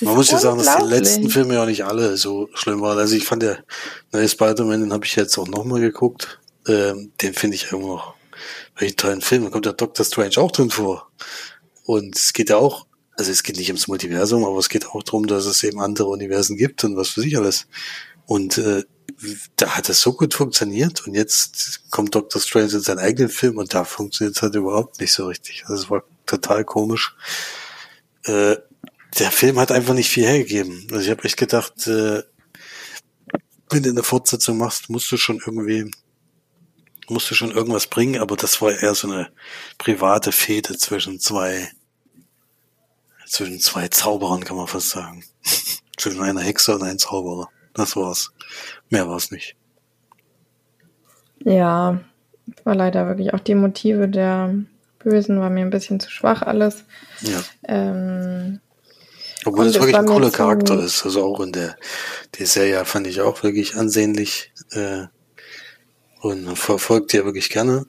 Man muss ja sagen, dass die letzten Filme ja nicht alle so schlimm waren. Also ich fand der neue Spider-Man, den habe ich jetzt auch nochmal geguckt. Ähm, den finde ich immer noch welchen tollen Film. Da kommt der Doctor Strange auch drin vor. Und es geht ja auch, also es geht nicht ums Multiversum, aber es geht auch darum, dass es eben andere Universen gibt und was für sich alles. Und äh, da hat es so gut funktioniert und jetzt kommt Doctor Strange in seinen eigenen Film und da funktioniert es halt überhaupt nicht so richtig. Also es war total komisch. Äh, der Film hat einfach nicht viel hergegeben. Also ich habe echt gedacht, äh, wenn du eine Fortsetzung machst, musst du schon irgendwie, musst du schon irgendwas bringen, aber das war eher so eine private Fehde zwischen zwei, zwischen zwei Zauberern, kann man fast sagen. zwischen einer Hexe und einem Zauberer. Das war's. Mehr war's nicht. Ja, war leider wirklich auch die Motive der Bösen war mir ein bisschen zu schwach alles. Ja. Ähm, Obwohl es wirklich ein cooler Charakter ist. Also auch in der, der Serie fand ich auch wirklich ansehnlich äh, und verfolgt ja wirklich gerne.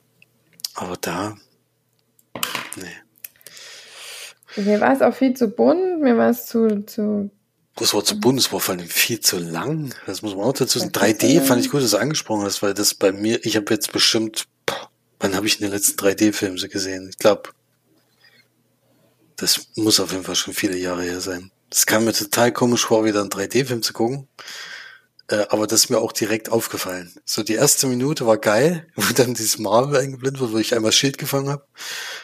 Aber da, nee. Mir war es auch viel zu bunt, mir war es zu, zu Das war zu bunt, das war vor allem viel zu lang. Das muss man auch dazu sagen. Das ist 3D so fand ich gut, dass du angesprochen hast, weil das bei mir, ich habe jetzt bestimmt, wann habe ich in den letzten 3D-Filmen so gesehen? Ich glaube, das muss auf jeden Fall schon viele Jahre her sein. Das kam mir total komisch vor, wieder einen 3D-Film zu gucken. Äh, aber das ist mir auch direkt aufgefallen. So die erste Minute war geil, wo dann dieses Marvel eingeblendet wurde, wo ich einmal Schild gefangen habe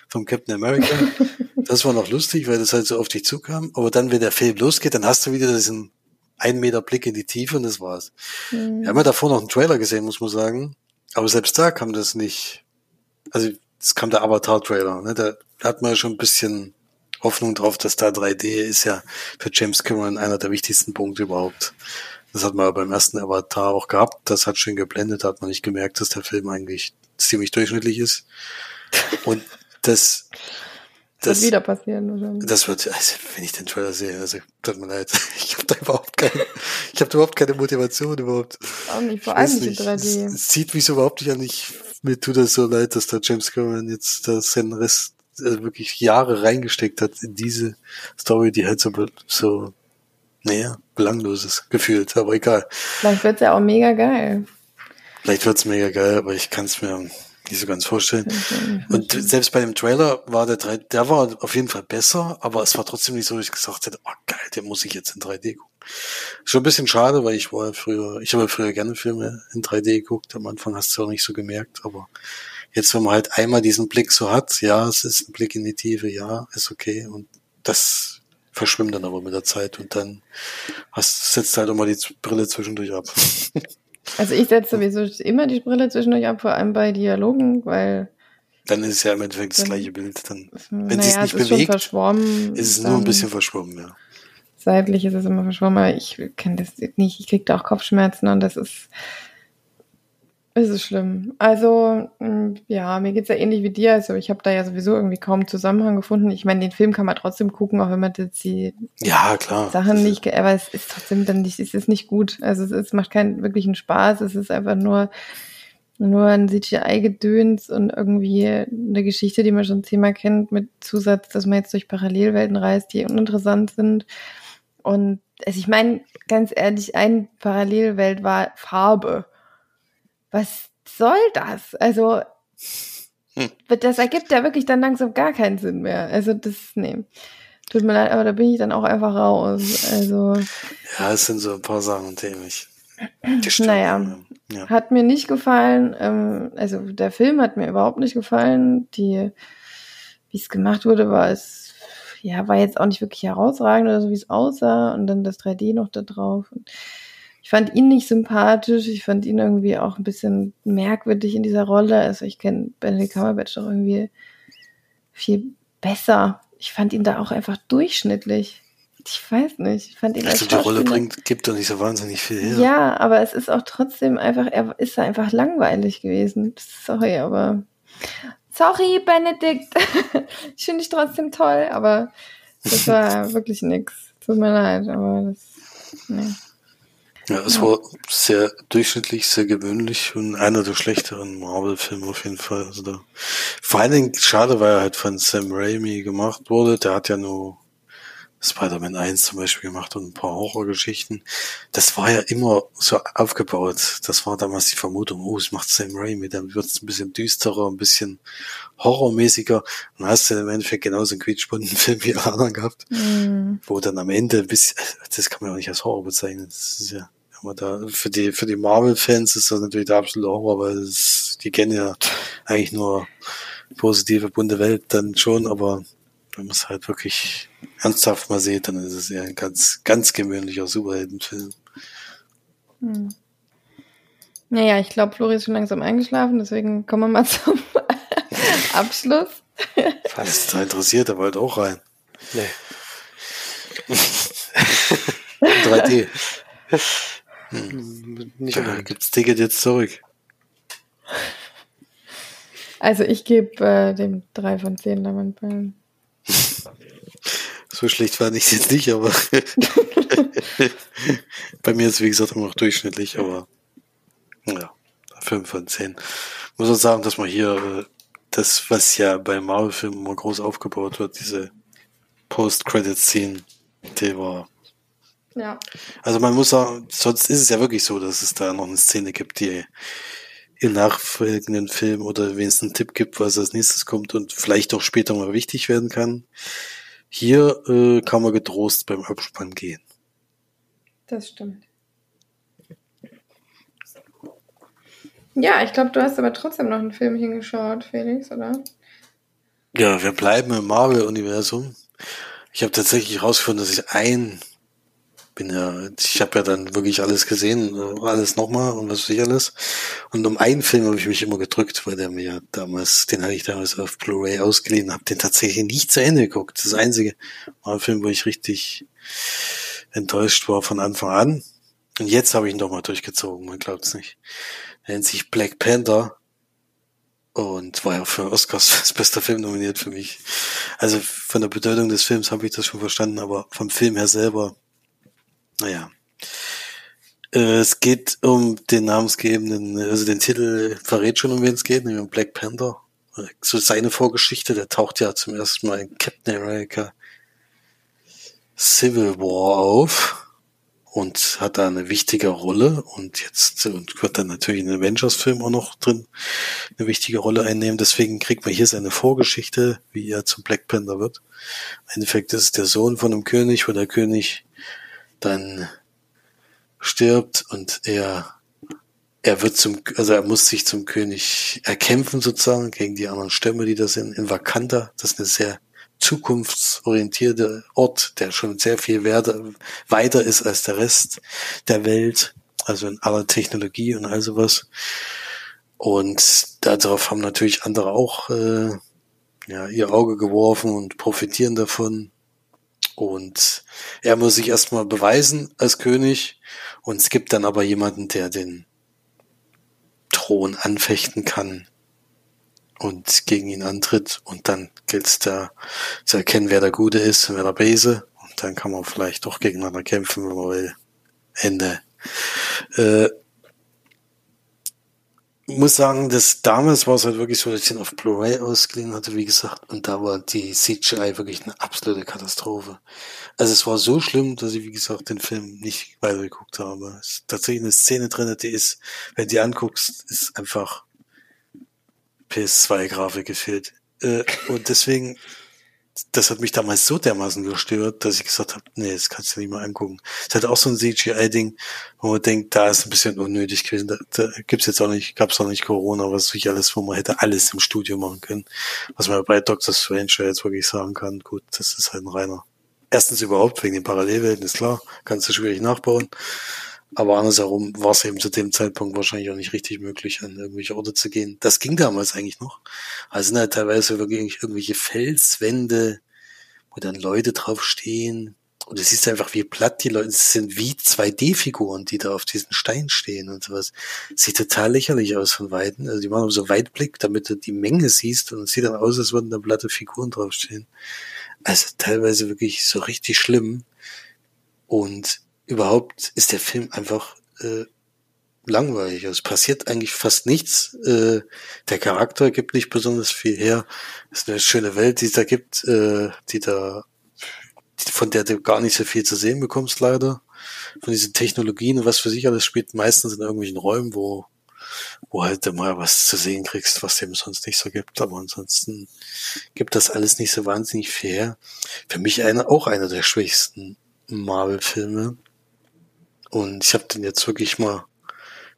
vom Captain America. Das war noch lustig, weil das halt so auf dich zukam. Aber dann, wenn der Film losgeht, dann hast du wieder diesen ein Meter Blick in die Tiefe und das war's. Mhm. Wir haben ja davor noch einen Trailer gesehen, muss man sagen. Aber selbst da kam das nicht. Also, es kam der Avatar-Trailer. Ne? Da hat man ja schon ein bisschen Hoffnung drauf, dass da 3D ist ja für James Cameron einer der wichtigsten Punkte überhaupt. Das hat man ja beim ersten Avatar auch gehabt. Das hat schön geblendet, da hat man nicht gemerkt, dass der Film eigentlich ziemlich durchschnittlich ist. Und das, Das das, wird wieder passieren wahrscheinlich. das wird, also wenn ich den Trailer sehe, also tut mir leid, ich habe da überhaupt keine, ich habe überhaupt keine Motivation überhaupt. Auch nicht, vor allem nicht in nicht, Es, 3D. es zieht mich überhaupt nicht an. Ich, mir tut das so leid, dass der James Cameron jetzt da seinen Rest also wirklich Jahre reingesteckt hat in diese Story, die halt so, so naja, belanglos ist, gefühlt, aber egal. Vielleicht wird's ja auch mega geil. Vielleicht wird's mega geil, aber ich kann es mir nicht so ganz vorstellen. Und selbst bei dem Trailer war der 3, der war auf jeden Fall besser, aber es war trotzdem nicht so, dass ich gesagt hätte, oh geil, den muss ich jetzt in 3D gucken. Schon ein bisschen schade, weil ich war ja früher, ich habe früher gerne Filme in 3D geguckt. Am Anfang hast du es auch nicht so gemerkt, aber jetzt, wenn man halt einmal diesen Blick so hat, ja, es ist ein Blick in die Tiefe, ja, ist okay. Und das verschwimmt dann aber mit der Zeit und dann hast, setzt halt immer die Brille zwischendurch ab. Also ich setze sowieso immer die Brille zwischendurch ab, vor allem bei Dialogen, weil dann ist es ja im Endeffekt das gleiche Bild. Dann wenn sie es naja, nicht es ist bewegt, verschwommen. ist es nur ein bisschen verschwommen, ja. Seitlich ist es immer verschwommen, aber ich kenne das nicht. Ich kriege da auch Kopfschmerzen und das ist, es ist schlimm. Also, mh, ja, mir geht's ja ähnlich wie dir. Also ich habe da ja sowieso irgendwie kaum Zusammenhang gefunden. Ich meine, den Film kann man trotzdem gucken, auch wenn man jetzt die Ja, klar. Sachen nicht, aber es ist trotzdem dann nicht, es ist nicht gut. Also es, ist, macht keinen wirklichen Spaß. Es ist einfach nur, nur ein CGI-Gedöns und irgendwie eine Geschichte, die man schon zehnmal kennt, mit Zusatz, dass man jetzt durch Parallelwelten reist, die uninteressant sind. Und also ich meine, ganz ehrlich, ein Parallelwelt war Farbe. Was soll das? Also, Hm. das ergibt ja wirklich dann langsam gar keinen Sinn mehr. Also das, nee. Tut mir leid, aber da bin ich dann auch einfach raus. Also, Ja, es sind so ein paar Sachen, die mich die Naja. Ja. hat mir nicht gefallen. Ähm, also der Film hat mir überhaupt nicht gefallen. Die, wie es gemacht wurde, war es, ja, war jetzt auch nicht wirklich herausragend oder so, wie es aussah. Und dann das 3D noch da drauf. Und ich fand ihn nicht sympathisch. Ich fand ihn irgendwie auch ein bisschen merkwürdig in dieser Rolle. Also ich kenne Benedict Cumberbatch doch irgendwie viel besser. Ich fand ihn da auch einfach durchschnittlich. Ich weiß nicht. Ich fand ihn als Also die Rolle bringt, gibt doch nicht so wahnsinnig viel her. ja, aber es ist auch trotzdem einfach, er ist da einfach langweilig gewesen. Sorry, aber. Sorry, Benedikt. ich finde dich trotzdem toll, aber das war wirklich nix. Tut mir leid, aber das. Nee. Ja, es war sehr durchschnittlich, sehr gewöhnlich und einer der schlechteren Marvel-Filme auf jeden Fall. Also da, vor allen Dingen schade, weil er halt von Sam Raimi gemacht wurde. Der hat ja nur Spider-Man 1 zum Beispiel gemacht und ein paar Horrorgeschichten. Das war ja immer so aufgebaut. Das war damals die Vermutung, oh, es macht Sam Raimi, dann wird es ein bisschen düsterer, ein bisschen horrormäßiger. Und dann hast du im Endeffekt genauso einen quietschbunten Film wie alle anderen gehabt Hm. wo dann am Ende ein bisschen, das kann man ja auch nicht als Horror bezeichnen. Das ist ja, aber da, für die, für die Marvel-Fans ist das natürlich der absolute Horror, weil das, die kennen ja eigentlich nur positive, bunte Welt dann schon, aber wenn man es halt wirklich ernsthaft mal sieht, dann ist es ja ein ganz, ganz gewöhnlicher Superheldenfilm. Hm. Naja, ich glaube, Flori ist schon langsam eingeschlafen, deswegen kommen wir mal zum Abschluss. Da interessiert, er wollte auch rein. Nee. 3D. Nicht Da gibt's Ticket jetzt zurück. Also ich gebe äh, dem drei von zehn Lamantballen. So schlecht war ich jetzt nicht, aber bei mir ist wie gesagt immer noch durchschnittlich, aber ja, 5 von 10. Muss man sagen, dass man hier äh, das, was ja bei Marvel-Filmen immer groß aufgebaut wird, diese Post-Credit-Scene, die war Ja. Also man muss sagen, sonst ist es ja wirklich so, dass es da noch eine Szene gibt, die im nachfolgenden Film oder wenn es einen Tipp gibt, was als nächstes kommt und vielleicht auch später mal wichtig werden kann. Hier äh, kann man getrost beim Abspann gehen. Das stimmt. Ja, ich glaube, du hast aber trotzdem noch einen Film hingeschaut, Felix, oder? Ja, wir bleiben im Marvel-Universum. Ich habe tatsächlich herausgefunden, dass ich ein bin ja, ich habe ja dann wirklich alles gesehen, alles nochmal und was weiß ich alles. Und um einen Film habe ich mich immer gedrückt, weil der mir damals, den hatte ich damals auf Blu-ray ausgeliehen, habe den tatsächlich nicht zu Ende geguckt. Das einzige war ein Film, wo ich richtig enttäuscht war von Anfang an. Und jetzt habe ich ihn doch mal durchgezogen, man glaubt es nicht. Er nennt sich Black Panther und war ja für Oscars als bester Film nominiert für mich. Also von der Bedeutung des Films habe ich das schon verstanden, aber vom Film her selber naja. Äh, es geht um den namensgebenden, also den Titel verrät schon, um wen es geht, nämlich um Black Panther. So seine Vorgeschichte, der taucht ja zum ersten Mal in Captain America Civil War auf und hat da eine wichtige Rolle und jetzt und wird dann natürlich in den Avengers-Film auch noch drin eine wichtige Rolle einnehmen. Deswegen kriegt man hier seine Vorgeschichte, wie er zum Black Panther wird. Im Endeffekt ist es der Sohn von einem König, wo der König dann stirbt und er er wird zum, also er muss sich zum König erkämpfen sozusagen gegen die anderen Stämme, die da sind. In Wakanda, das ist eine sehr zukunftsorientierte Ort, der schon sehr viel weiter ist als der Rest der Welt, also in aller Technologie und all sowas. Und darauf haben natürlich andere auch äh, ja, ihr Auge geworfen und profitieren davon. Und er muss sich erstmal beweisen als König. Und es gibt dann aber jemanden, der den Thron anfechten kann und gegen ihn antritt. Und dann gilt es da zu erkennen, wer der Gute ist und wer der Bese. Und dann kann man vielleicht doch gegeneinander kämpfen, wenn man will. Ende. Äh, muss sagen, dass damals war es halt wirklich so, dass ich den auf Blu-ray ausgeliehen hatte, wie gesagt, und da war die CGI wirklich eine absolute Katastrophe. Also es war so schlimm, dass ich, wie gesagt, den Film nicht weitergeguckt habe. Es ist tatsächlich eine Szene drin, die ist, wenn du die anguckst, ist einfach PS2-Grafik gefehlt. Äh, und deswegen das hat mich damals so dermaßen gestört, dass ich gesagt habe, nee, das kannst du nicht mal angucken. Es hat auch so ein CGI-Ding, wo man denkt, da ist ein bisschen unnötig gewesen. Da, da gibt's jetzt auch nicht, gab's auch nicht Corona, was ich alles, wo man hätte alles im Studio machen können. Was man bei Doctor Strange jetzt wirklich sagen kann, gut, das ist halt ein reiner. Erstens überhaupt wegen den Parallelwelten, ist klar, kannst du schwierig nachbauen. Aber andersherum war es eben zu dem Zeitpunkt wahrscheinlich auch nicht richtig möglich, an irgendwelche Orte zu gehen. Das ging damals eigentlich noch. Also sind halt teilweise wirklich irgendwelche Felswände, wo dann Leute draufstehen. Und du siehst einfach, wie platt die Leute sind, wie 2D-Figuren, die da auf diesen Stein stehen und sowas. Sieht total lächerlich aus von Weitem. Also die machen so Weitblick, damit du die Menge siehst und es sieht dann aus, als würden da platte Figuren draufstehen. Also teilweise wirklich so richtig schlimm. Und überhaupt ist der Film einfach äh, langweilig. Also es passiert eigentlich fast nichts. Äh, der Charakter gibt nicht besonders viel her. Es ist eine schöne Welt, die es da gibt, äh, die da, von der du gar nicht so viel zu sehen bekommst, leider. Von diesen Technologien und was für sich alles spielt, meistens in irgendwelchen Räumen, wo, wo halt mal was zu sehen kriegst, was dem sonst nicht so gibt. Aber ansonsten gibt das alles nicht so wahnsinnig viel her. Für mich einer, auch einer der schwächsten Marvel-Filme. Und ich habe den jetzt wirklich mal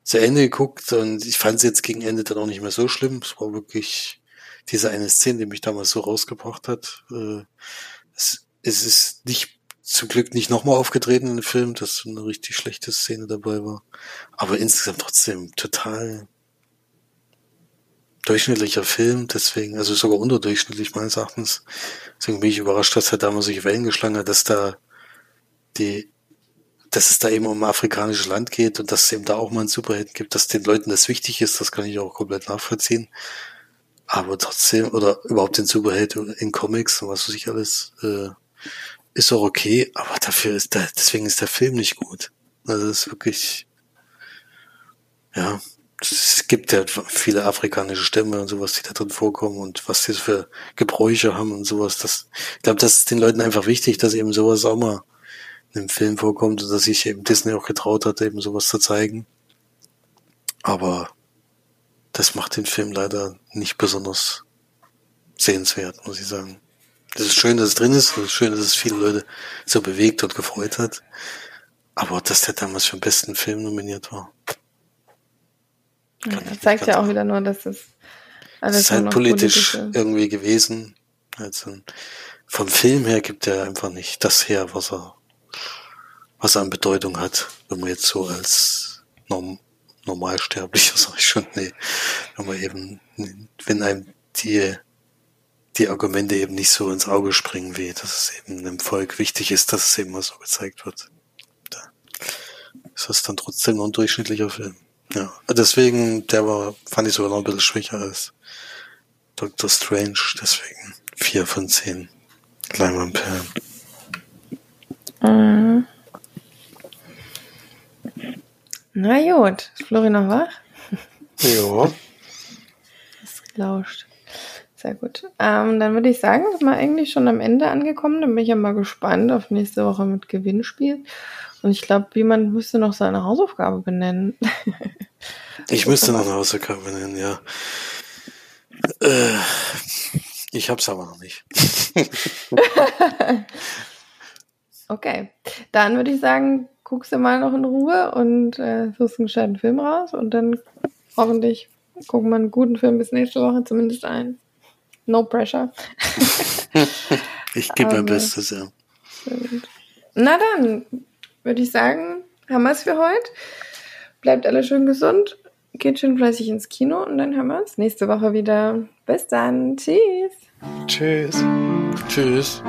zu Ende geguckt und ich fand es jetzt gegen Ende dann auch nicht mehr so schlimm. Es war wirklich diese eine Szene, die mich damals so rausgebracht hat. Äh, es, es ist nicht zum Glück nicht nochmal aufgetreten in dem Film, dass eine richtig schlechte Szene dabei war. Aber insgesamt trotzdem total durchschnittlicher Film, deswegen, also sogar unterdurchschnittlich meines Erachtens. Deswegen bin ich überrascht, dass er damals sich Wellen geschlagen hat, dass da die dass es da eben um afrikanisches Land geht und dass es eben da auch mal einen Superhit gibt, dass den Leuten das wichtig ist, das kann ich auch komplett nachvollziehen. Aber trotzdem, oder überhaupt den Superhit in Comics und was weiß ich alles, äh, ist auch okay, aber dafür ist der, deswegen ist der Film nicht gut. Also es ist wirklich, ja, es gibt ja viele afrikanische Stämme und sowas, die da drin vorkommen und was die für Gebräuche haben und sowas. Das, ich glaube, das ist den Leuten einfach wichtig, dass eben sowas auch mal in dem Film vorkommt und dass sich eben Disney auch getraut hat, eben sowas zu zeigen. Aber das macht den Film leider nicht besonders sehenswert, muss ich sagen. Es ist schön, dass es drin ist, es ist schön, dass es viele Leute so bewegt und gefreut hat. Aber dass der damals für den besten Film nominiert war. Ja, das zeigt ja auch wieder nur, dass es alles ist halt politisch politische. irgendwie gewesen. Also vom Film her gibt er einfach nicht das her, was er, was an Bedeutung hat, wenn man jetzt so als Norm Normalsterblicher, sag ich schon, nee, wenn man eben, wenn einem die, die Argumente eben nicht so ins Auge springen, wie dass es eben dem Volk wichtig ist, dass es eben mal so gezeigt wird. Da ist das dann trotzdem noch ein durchschnittlicher Film. Ja, deswegen, der war, fand ich sogar noch ein bisschen schwächer als Doctor Strange, deswegen vier von zehn Leinwandperlen. Mhm. Na gut, ist Flori noch wach? Ja. Ist gelauscht. Sehr gut. Ähm, dann würde ich sagen, sind wir eigentlich schon am Ende angekommen. Dann bin ich ja mal gespannt auf nächste Woche mit Gewinnspiel. Und ich glaube, jemand müsste noch seine Hausaufgabe benennen. ich müsste noch eine Hausaufgabe benennen, ja. Äh, ich hab's aber noch nicht. okay, dann würde ich sagen, guckst du mal noch in Ruhe und äh, suchst einen gescheiten Film raus und dann hoffentlich gucken wir einen guten Film bis nächste Woche zumindest ein. No pressure. ich gebe mein Bestes, ja. Na dann, würde ich sagen, haben wir es für heute. Bleibt alle schön gesund geht schön fleißig ins Kino und dann hören wir uns nächste Woche wieder. Bis dann. Tschüss. Tschüss. Tschüss.